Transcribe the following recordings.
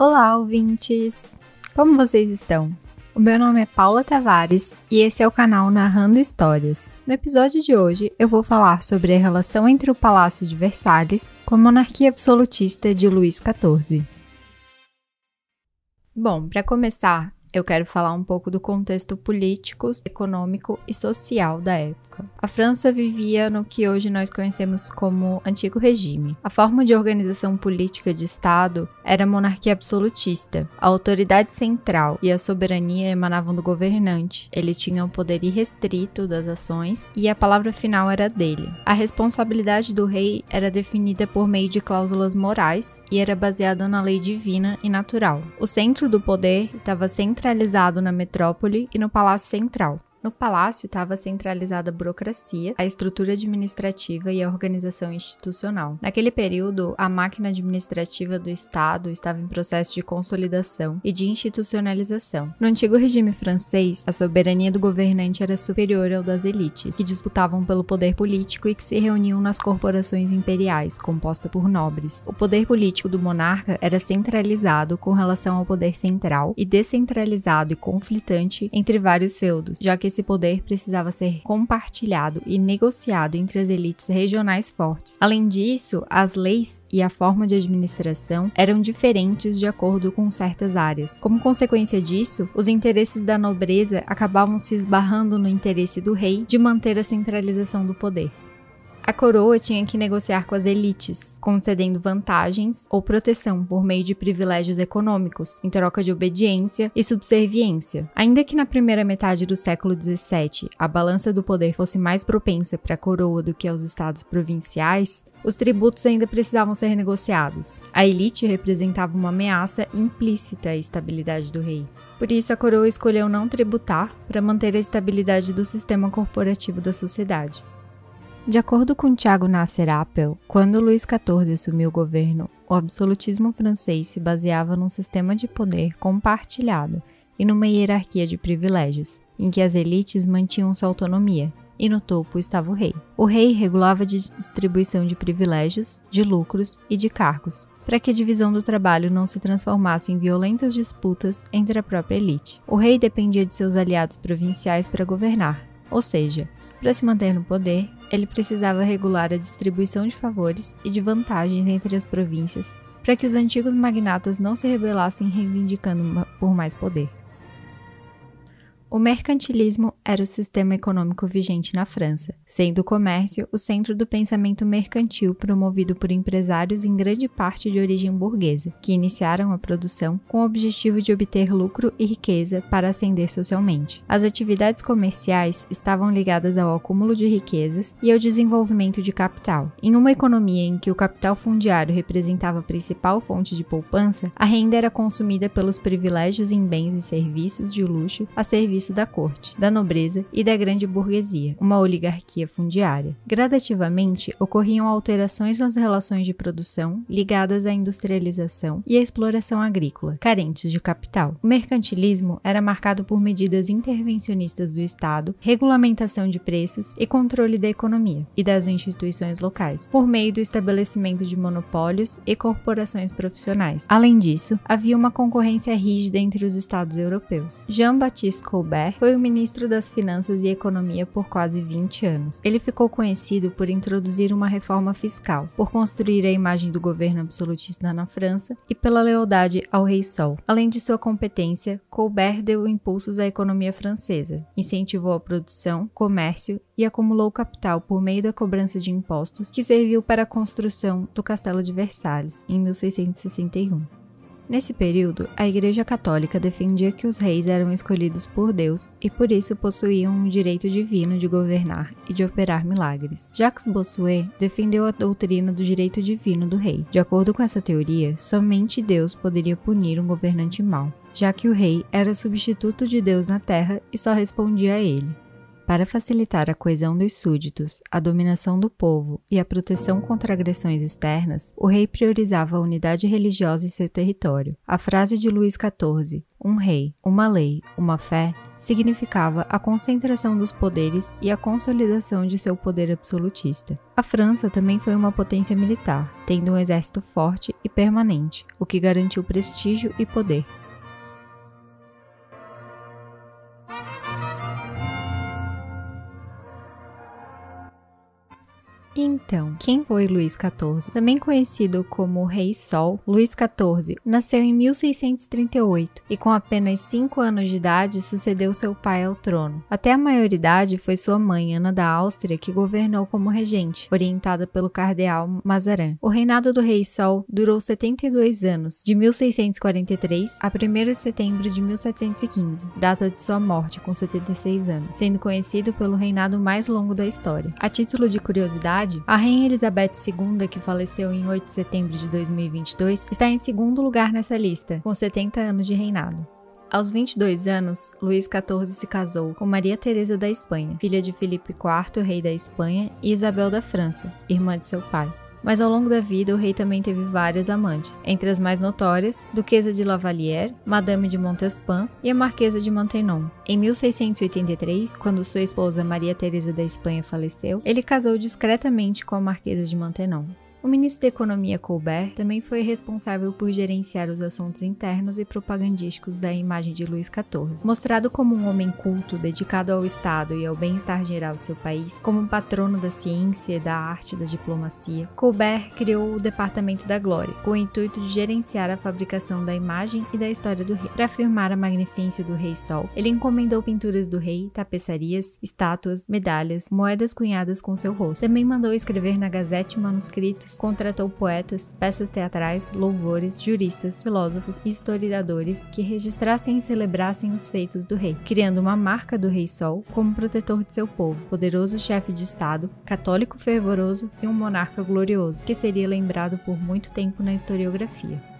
Olá, ouvintes! Como vocês estão? O meu nome é Paula Tavares e esse é o canal Narrando Histórias. No episódio de hoje, eu vou falar sobre a relação entre o Palácio de Versalhes com a monarquia absolutista de Luís XIV. Bom, para começar, eu quero falar um pouco do contexto político, econômico e social da época A França vivia no que hoje nós conhecemos como Antigo Regime. A forma de organização política de Estado era monarquia absolutista. A autoridade central e a soberania emanavam do governante. Ele tinha o poder irrestrito das ações e a palavra final era dele. A responsabilidade do rei era definida por meio de cláusulas morais e era baseada na lei divina e natural. O centro do poder estava centralizado na metrópole e no palácio central. No palácio estava centralizada a burocracia, a estrutura administrativa e a organização institucional. Naquele período, a máquina administrativa do Estado estava em processo de consolidação e de institucionalização. No antigo regime francês, a soberania do governante era superior ao das elites, que disputavam pelo poder político e que se reuniam nas corporações imperiais, composta por nobres. O poder político do monarca era centralizado com relação ao poder central e descentralizado e conflitante entre vários feudos, já que esse poder precisava ser compartilhado e negociado entre as elites regionais fortes. Além disso, as leis e a forma de administração eram diferentes de acordo com certas áreas. Como consequência disso, os interesses da nobreza acabavam se esbarrando no interesse do rei de manter a centralização do poder. A coroa tinha que negociar com as elites, concedendo vantagens ou proteção por meio de privilégios econômicos, em troca de obediência e subserviência. Ainda que na primeira metade do século XVII a balança do poder fosse mais propensa para a coroa do que aos estados provinciais, os tributos ainda precisavam ser negociados. A elite representava uma ameaça implícita à estabilidade do rei. Por isso, a coroa escolheu não tributar para manter a estabilidade do sistema corporativo da sociedade. De acordo com Tiago Nasser Appel, quando Luís XIV assumiu o governo, o absolutismo francês se baseava num sistema de poder compartilhado e numa hierarquia de privilégios, em que as elites mantinham sua autonomia, e no topo estava o rei. O rei regulava a distribuição de privilégios, de lucros e de cargos, para que a divisão do trabalho não se transformasse em violentas disputas entre a própria elite. O rei dependia de seus aliados provinciais para governar, ou seja, para se manter no poder, ele precisava regular a distribuição de favores e de vantagens entre as províncias para que os antigos magnatas não se rebelassem reivindicando por mais poder. O mercantilismo era o sistema econômico vigente na França, sendo o comércio o centro do pensamento mercantil promovido por empresários em grande parte de origem burguesa, que iniciaram a produção com o objetivo de obter lucro e riqueza para ascender socialmente. As atividades comerciais estavam ligadas ao acúmulo de riquezas e ao desenvolvimento de capital. Em uma economia em que o capital fundiário representava a principal fonte de poupança, a renda era consumida pelos privilégios em bens e serviços de luxo a serviço serviço da corte, da nobreza e da grande burguesia, uma oligarquia fundiária. Gradativamente, ocorriam alterações nas relações de produção ligadas à industrialização e à exploração agrícola, carentes de capital. O mercantilismo era marcado por medidas intervencionistas do Estado, regulamentação de preços e controle da economia e das instituições locais, por meio do estabelecimento de monopólios e corporações profissionais. Além disso, havia uma concorrência rígida entre os estados europeus. Jean-Baptiste Colbert Colbert foi o ministro das Finanças e Economia por quase 20 anos. Ele ficou conhecido por introduzir uma reforma fiscal, por construir a imagem do governo absolutista na França e pela lealdade ao Rei Sol. Além de sua competência, Colbert deu impulsos à economia francesa, incentivou a produção, comércio e acumulou capital por meio da cobrança de impostos que serviu para a construção do Castelo de Versalhes em 1661. Nesse período, a Igreja Católica defendia que os reis eram escolhidos por Deus e por isso possuíam o direito divino de governar e de operar milagres. Jacques Bossuet defendeu a doutrina do direito divino do rei. De acordo com essa teoria, somente Deus poderia punir um governante mau, já que o rei era substituto de Deus na terra e só respondia a ele. Para facilitar a coesão dos súditos, a dominação do povo e a proteção contra agressões externas, o rei priorizava a unidade religiosa em seu território. A frase de Luís XIV, um rei, uma lei, uma fé, significava a concentração dos poderes e a consolidação de seu poder absolutista. A França também foi uma potência militar, tendo um exército forte e permanente, o que garantiu prestígio e poder. Então, quem foi Luís XIV? Também conhecido como Rei Sol, Luís XIV nasceu em 1638 e com apenas 5 anos de idade sucedeu seu pai ao trono. Até a maioridade foi sua mãe, Ana da Áustria, que governou como regente, orientada pelo cardeal Mazarin. O reinado do Rei Sol durou 72 anos, de 1643 a 1 de setembro de 1715, data de sua morte com 76 anos, sendo conhecido pelo reinado mais longo da história. A título de curiosidade, a Rainha Elizabeth II, que faleceu em 8 de setembro de 2022, está em segundo lugar nessa lista, com 70 anos de reinado. Aos 22 anos, Luís XIV se casou com Maria Teresa da Espanha, filha de Filipe IV, rei da Espanha, e Isabel da França, irmã de seu pai. Mas ao longo da vida, o rei também teve várias amantes, entre as mais notórias, Duquesa de Lavalière, Madame de Montespan e a Marquesa de Maintenon. Em 1683, quando sua esposa Maria Teresa da Espanha faleceu, ele casou discretamente com a Marquesa de Maintenon. O ministro da Economia Colbert também foi responsável por gerenciar os assuntos internos e propagandísticos da imagem de Luís XIV. Mostrado como um homem culto, dedicado ao Estado e ao bem-estar geral de seu país, como um patrono da ciência, da arte e da diplomacia, Colbert criou o Departamento da Glória, com o intuito de gerenciar a fabricação da imagem e da história do rei. Para afirmar a magnificência do Rei Sol, ele encomendou pinturas do rei, tapeçarias, estátuas, medalhas, moedas cunhadas com seu rosto. Também mandou escrever na Gazette manuscritos contratou poetas, peças teatrais, louvores, juristas, filósofos e historiadores que registrassem e celebrassem os feitos do rei, criando uma marca do Rei Sol como protetor de seu povo, poderoso chefe de Estado, católico fervoroso e um monarca glorioso, que seria lembrado por muito tempo na historiografia.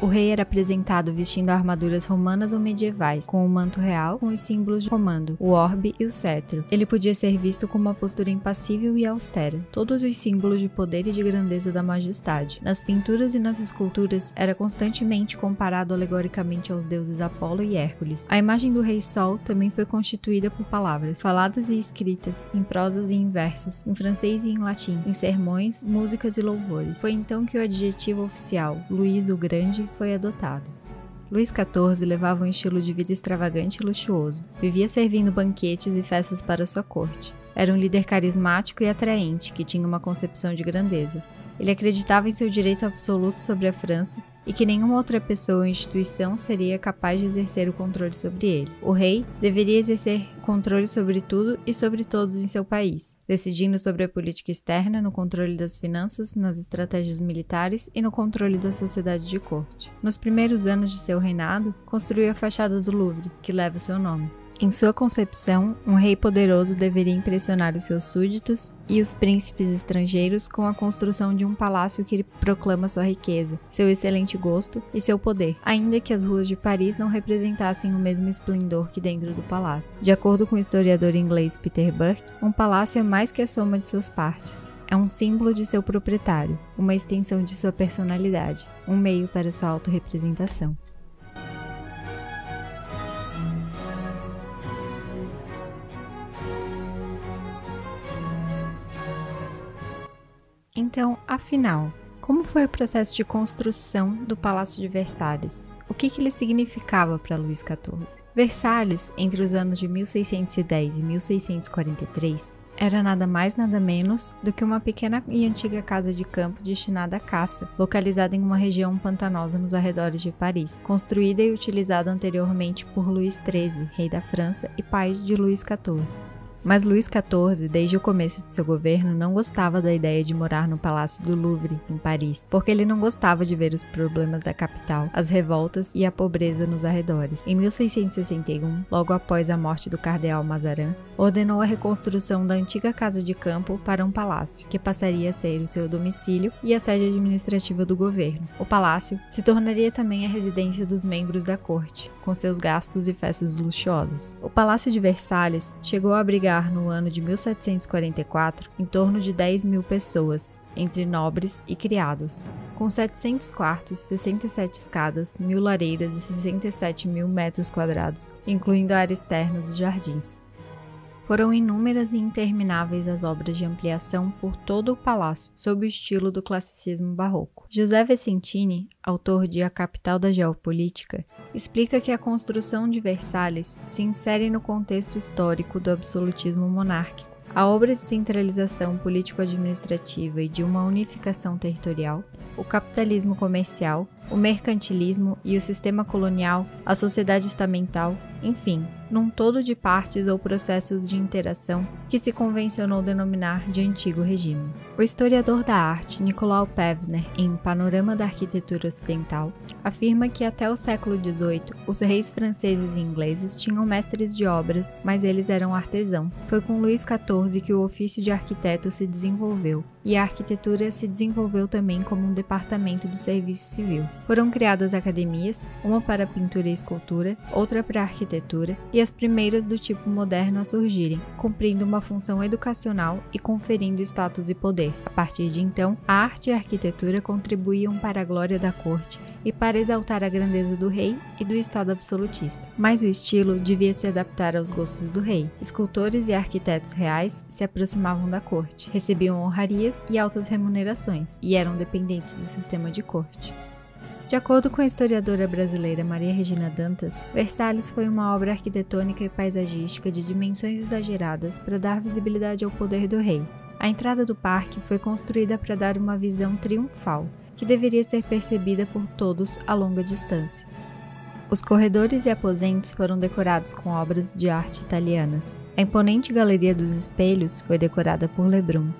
O rei era apresentado vestindo armaduras romanas ou medievais, com o manto real com os símbolos de comando, o orbe e o cetro. Ele podia ser visto com uma postura impassível e austera, todos os símbolos de poder e de grandeza da majestade. Nas pinturas e nas esculturas, era constantemente comparado alegoricamente aos deuses Apolo e Hércules. A imagem do rei Sol também foi constituída por palavras, faladas e escritas, em prosas e em versos, em francês e em latim, em sermões, músicas e louvores. Foi então que o adjetivo oficial, Luís o Grande, foi adotado. Luís XIV levava um estilo de vida extravagante e luxuoso. Vivia servindo banquetes e festas para sua corte. Era um líder carismático e atraente que tinha uma concepção de grandeza. Ele acreditava em seu direito absoluto sobre a França e que nenhuma outra pessoa ou instituição seria capaz de exercer o controle sobre ele. O rei deveria exercer controle sobre tudo e sobre todos em seu país, decidindo sobre a política externa, no controle das finanças, nas estratégias militares e no controle da sociedade de corte. Nos primeiros anos de seu reinado, construiu a fachada do Louvre, que leva seu nome. Em sua concepção, um rei poderoso deveria impressionar os seus súditos e os príncipes estrangeiros com a construção de um palácio que proclama sua riqueza, seu excelente gosto e seu poder, ainda que as ruas de Paris não representassem o mesmo esplendor que dentro do palácio. De acordo com o historiador inglês Peter Burke, um palácio é mais que a soma de suas partes. É um símbolo de seu proprietário, uma extensão de sua personalidade, um meio para sua autorrepresentação. Então, afinal, como foi o processo de construção do Palácio de Versalhes? O que, que ele significava para Luís XIV? Versalhes, entre os anos de 1610 e 1643, era nada mais nada menos do que uma pequena e antiga casa de campo destinada à caça, localizada em uma região pantanosa nos arredores de Paris, construída e utilizada anteriormente por Luís XIII, rei da França e pai de Luís XIV. Mas Luís XIV, desde o começo de seu governo, não gostava da ideia de morar no Palácio do Louvre, em Paris, porque ele não gostava de ver os problemas da capital, as revoltas e a pobreza nos arredores. Em 1661, logo após a morte do cardeal Mazarin, ordenou a reconstrução da antiga casa de campo para um palácio, que passaria a ser o seu domicílio e a sede administrativa do governo. O palácio se tornaria também a residência dos membros da corte, com seus gastos e festas luxuosas. O Palácio de Versalhes chegou a abrigar no ano de 1744 em torno de 10 mil pessoas, entre nobres e criados, com 700 quartos, 67 escadas, mil lareiras e 67 mil metros quadrados, incluindo a área externa dos jardins. Foram inúmeras e intermináveis as obras de ampliação por todo o palácio, sob o estilo do classicismo barroco. José Vicentini, autor de A Capital da Geopolítica, explica que a construção de Versalhes se insere no contexto histórico do absolutismo monárquico. A obra de centralização político-administrativa e de uma unificação territorial, o capitalismo comercial, o mercantilismo e o sistema colonial, a sociedade estamental, enfim, num todo de partes ou processos de interação que se convencionou denominar de antigo regime. O historiador da arte Nicolau Pevsner, em Panorama da Arquitetura Ocidental, afirma que até o século XVIII os reis franceses e ingleses tinham mestres de obras, mas eles eram artesãos. Foi com Luís XIV que o ofício de arquiteto se desenvolveu, e a arquitetura se desenvolveu também como um departamento do serviço civil. Foram criadas academias, uma para pintura e escultura, outra para arquitetura e as primeiras do tipo moderno a surgirem, cumprindo uma função educacional e conferindo status e poder. A partir de então, a arte e a arquitetura contribuíam para a glória da corte e para exaltar a grandeza do rei e do Estado absolutista. Mas o estilo devia se adaptar aos gostos do rei. Escultores e arquitetos reais se aproximavam da corte, recebiam honrarias e altas remunerações, e eram dependentes do sistema de corte. De acordo com a historiadora brasileira Maria Regina Dantas, Versalhes foi uma obra arquitetônica e paisagística de dimensões exageradas para dar visibilidade ao poder do rei. A entrada do parque foi construída para dar uma visão triunfal, que deveria ser percebida por todos a longa distância. Os corredores e aposentos foram decorados com obras de arte italianas. A imponente Galeria dos Espelhos foi decorada por Lebrun.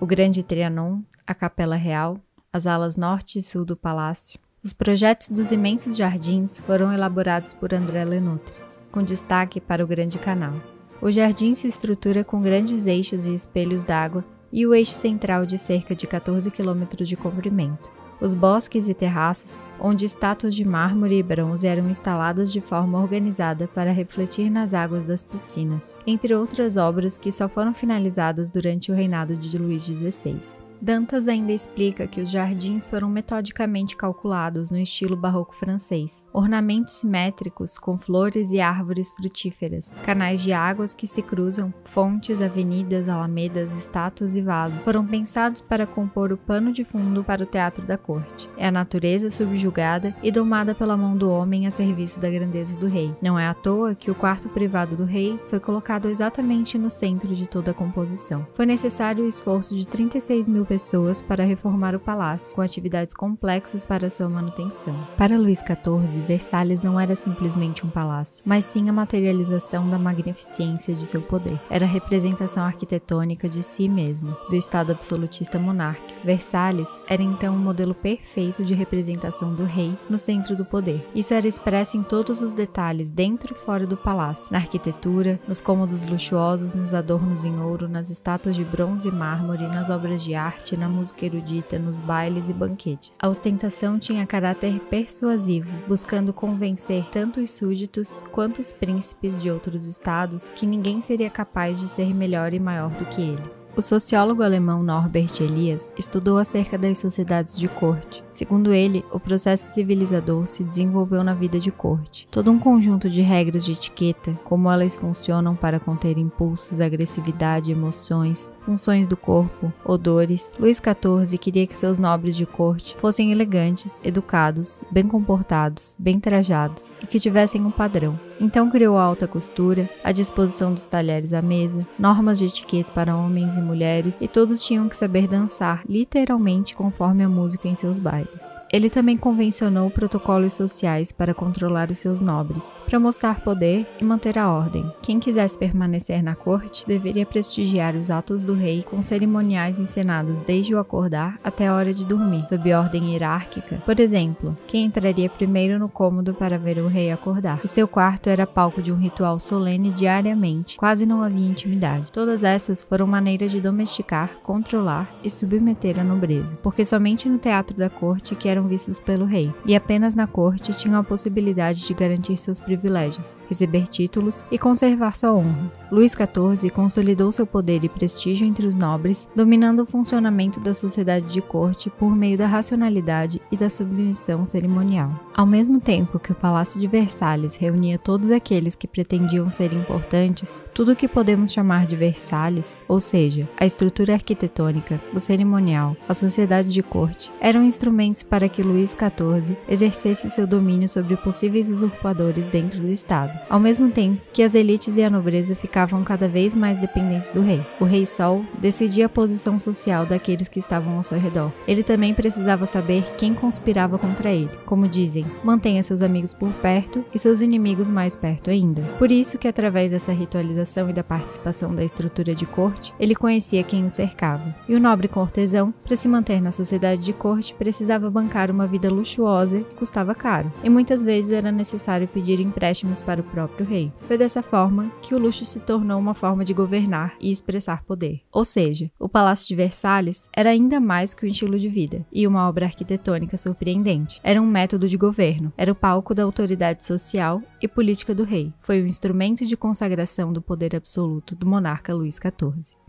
O Grande Trianon, a Capela Real, as alas norte e sul do palácio, os projetos dos imensos jardins foram elaborados por André Lenoutre, com destaque para o Grande Canal. O jardim se estrutura com grandes eixos e espelhos d'água e o eixo central de cerca de 14 km de comprimento. Os bosques e terraços, onde estátuas de mármore e bronze eram instaladas de forma organizada para refletir nas águas das piscinas, entre outras obras que só foram finalizadas durante o reinado de Luís XVI. Dantas ainda explica que os jardins foram metodicamente calculados no estilo barroco francês. Ornamentos simétricos com flores e árvores frutíferas, canais de águas que se cruzam, fontes, avenidas, alamedas, estátuas e vasos foram pensados para compor o pano de fundo para o teatro da corte. É a natureza subjugada e domada pela mão do homem a serviço da grandeza do rei. Não é à toa que o quarto privado do rei foi colocado exatamente no centro de toda a composição. Foi necessário o esforço de 36 mil pessoas para reformar o palácio, com atividades complexas para sua manutenção. Para Luís XIV, Versalhes não era simplesmente um palácio, mas sim a materialização da magnificência de seu poder. Era a representação arquitetônica de si mesmo, do Estado absolutista monárquico. Versalhes era então um modelo perfeito de representação do rei no centro do poder. Isso era expresso em todos os detalhes, dentro e fora do palácio, na arquitetura, nos cômodos luxuosos, nos adornos em ouro, nas estátuas de bronze e mármore, nas obras de arte na música erudita, nos bailes e banquetes. A ostentação tinha caráter persuasivo, buscando convencer tanto os súditos quanto os príncipes de outros estados que ninguém seria capaz de ser melhor e maior do que ele. O sociólogo alemão Norbert Elias estudou acerca das sociedades de corte. Segundo ele, o processo civilizador se desenvolveu na vida de corte. Todo um conjunto de regras de etiqueta, como elas funcionam para conter impulsos, agressividade, emoções, funções do corpo, odores. Luís XIV queria que seus nobres de corte fossem elegantes, educados, bem comportados, bem trajados e que tivessem um padrão. Então criou a alta costura, a disposição dos talheres à mesa, normas de etiqueta para homens e mulheres, e todos tinham que saber dançar, literalmente conforme a música em seus bailes. Ele também convencionou protocolos sociais para controlar os seus nobres, para mostrar poder e manter a ordem. Quem quisesse permanecer na corte deveria prestigiar os atos do rei com cerimoniais encenados desde o acordar até a hora de dormir, sob ordem hierárquica. Por exemplo, quem entraria primeiro no cômodo para ver o rei acordar? O seu quarto era palco de um ritual solene diariamente, quase não havia intimidade. Todas essas foram maneiras de domesticar, controlar e submeter a nobreza, porque somente no teatro da corte que eram vistos pelo rei, e apenas na corte tinham a possibilidade de garantir seus privilégios, receber títulos e conservar sua honra. Luís XIV consolidou seu poder e prestígio entre os nobres, dominando o funcionamento da sociedade de corte por meio da racionalidade e da submissão cerimonial. Ao mesmo tempo que o Palácio de Versalhes reunia todos aqueles que pretendiam ser importantes, tudo o que podemos chamar de Versalhes, ou seja, a estrutura arquitetônica, o cerimonial, a sociedade de corte, eram instrumentos para que Luís XIV exercesse seu domínio sobre possíveis usurpadores dentro do Estado, ao mesmo tempo que as elites e a nobreza ficavam cada vez mais dependentes do rei. O rei Sol decidia a posição social daqueles que estavam ao seu redor. Ele também precisava saber quem conspirava contra ele. Como dizem, mantenha seus amigos por perto e seus inimigos mais perto ainda. Por isso que através dessa ritualização e da participação da estrutura de corte, ele conhecia quem o cercava. E o nobre cortesão, para se manter na sociedade de corte, precisava bancar uma vida luxuosa que custava caro, e muitas vezes era necessário pedir empréstimos para o próprio rei. Foi dessa forma que o luxo se tornou uma forma de governar e expressar poder. Ou seja, o Palácio de Versalhes era ainda mais que um estilo de vida e uma obra arquitetônica surpreendente. Era um método de governo, era o palco da autoridade social e política do rei. Foi o instrumento de consagração do poder absoluto do monarca Luís XIV.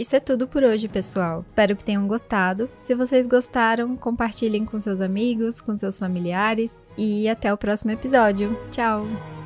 Isso é tudo por hoje, pessoal. Espero que tenham gostado. Se vocês gostaram, compartilhem com seus amigos, com seus familiares e até o próximo episódio. Tchau!